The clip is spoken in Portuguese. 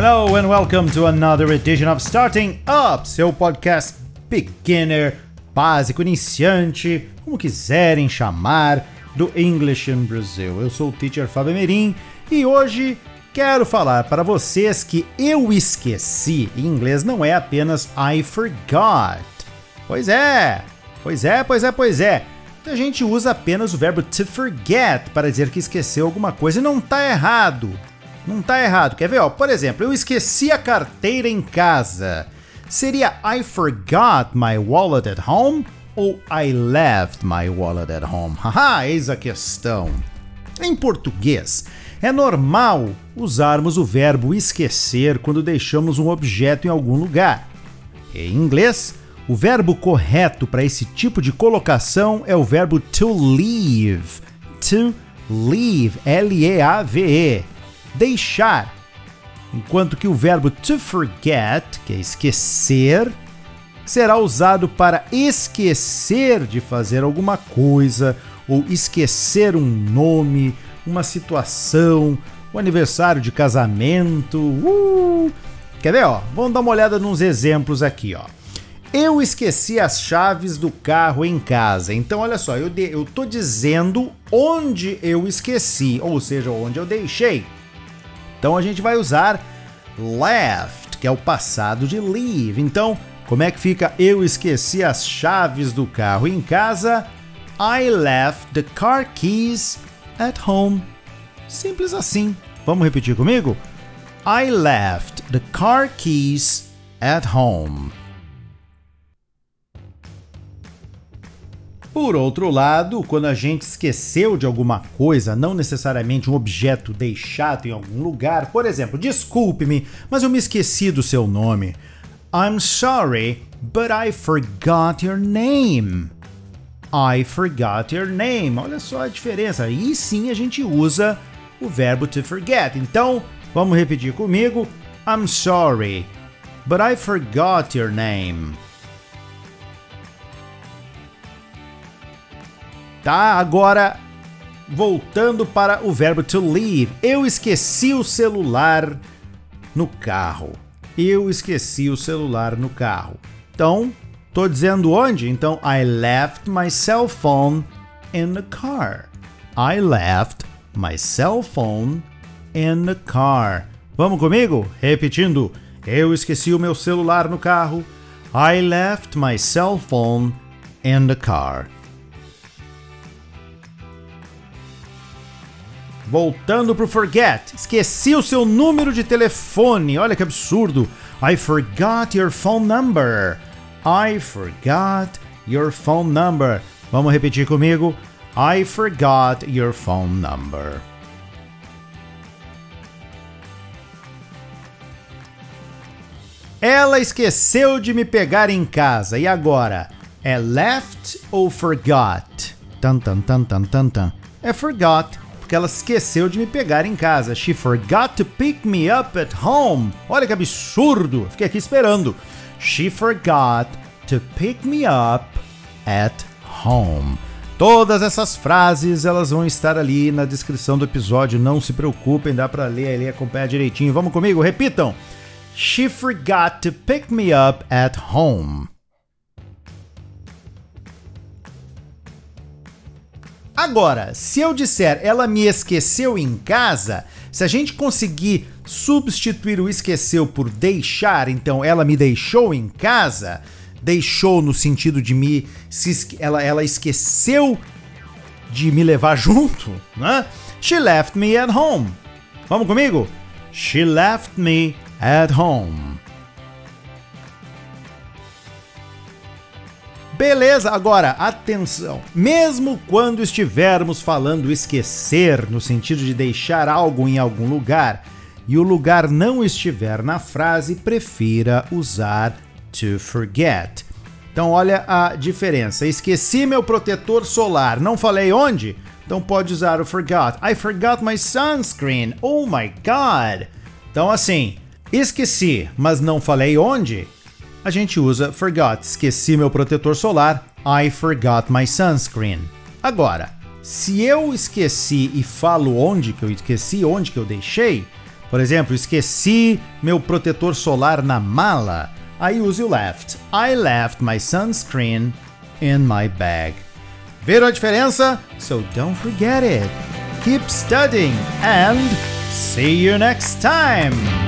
Hello and welcome to another edition of Starting Up, seu podcast beginner, básico, iniciante, como quiserem chamar, do English in Brazil. Eu sou o teacher Fábio Merim e hoje quero falar para vocês que eu esqueci, em inglês não é apenas I forgot. Pois é, pois é, pois é, pois é. A gente usa apenas o verbo to forget para dizer que esqueceu alguma coisa e não tá errado. Não tá errado. Quer ver? Ó, por exemplo, eu esqueci a carteira em casa. Seria I forgot my wallet at home ou I left my wallet at home? Haha, eis a questão. Em português, é normal usarmos o verbo esquecer quando deixamos um objeto em algum lugar. Em inglês, o verbo correto para esse tipo de colocação é o verbo to leave. To leave, L-E-A-V-E. Deixar. Enquanto que o verbo to forget, que é esquecer, será usado para esquecer de fazer alguma coisa ou esquecer um nome, uma situação, o aniversário de casamento. Uh! Quer ver, ó? Vamos dar uma olhada nos exemplos aqui, ó. Eu esqueci as chaves do carro em casa. Então, olha só, eu, de, eu tô dizendo onde eu esqueci, ou seja, onde eu deixei. Então a gente vai usar left, que é o passado de leave. Então, como é que fica eu esqueci as chaves do carro em casa? I left the car keys at home. Simples assim. Vamos repetir comigo? I left the car keys at home. Por outro lado, quando a gente esqueceu de alguma coisa, não necessariamente um objeto deixado em algum lugar, por exemplo, desculpe-me, mas eu me esqueci do seu nome. I'm sorry, but I forgot your name. I forgot your name. Olha só a diferença. Aí sim a gente usa o verbo to forget. Então, vamos repetir comigo. I'm sorry, but I forgot your name. Tá? Agora, voltando para o verbo to leave. Eu esqueci o celular no carro. Eu esqueci o celular no carro. Então, tô dizendo onde? Então, I left my cell phone in the car. I left my cell phone in the car. Vamos comigo? Repetindo. Eu esqueci o meu celular no carro. I left my cell phone in the car. Voltando pro forget. Esqueci o seu número de telefone. Olha que absurdo. I forgot your phone number. I forgot your phone number. Vamos repetir comigo. I forgot your phone number. Ela esqueceu de me pegar em casa. E agora? É left ou forgot? Tan tan tan tan tan tan. É forgot porque ela esqueceu de me pegar em casa. She forgot to pick me up at home. Olha que absurdo! Fiquei aqui esperando. She forgot to pick me up at home. Todas essas frases elas vão estar ali na descrição do episódio. Não se preocupem, dá para ler ali, acompanhar direitinho. Vamos comigo, repitam. She forgot to pick me up at home. Agora, se eu disser ela me esqueceu em casa, se a gente conseguir substituir o esqueceu por deixar, então ela me deixou em casa, deixou no sentido de me ela, ela esqueceu de me levar junto, né? She left me at home. Vamos comigo? She left me at home. Beleza, agora atenção. Mesmo quando estivermos falando esquecer, no sentido de deixar algo em algum lugar, e o lugar não estiver na frase, prefira usar to forget. Então, olha a diferença. Esqueci meu protetor solar. Não falei onde? Então pode usar o forgot. I forgot my sunscreen. Oh my god. Então assim, esqueci, mas não falei onde? A gente usa forgot, esqueci meu protetor solar, I forgot my sunscreen. Agora, se eu esqueci e falo onde que eu esqueci, onde que eu deixei, Por exemplo, esqueci meu protetor solar na mala. Aí use o left. I left my sunscreen in my bag. Viram a diferença? So don't forget it. Keep studying and see you next time.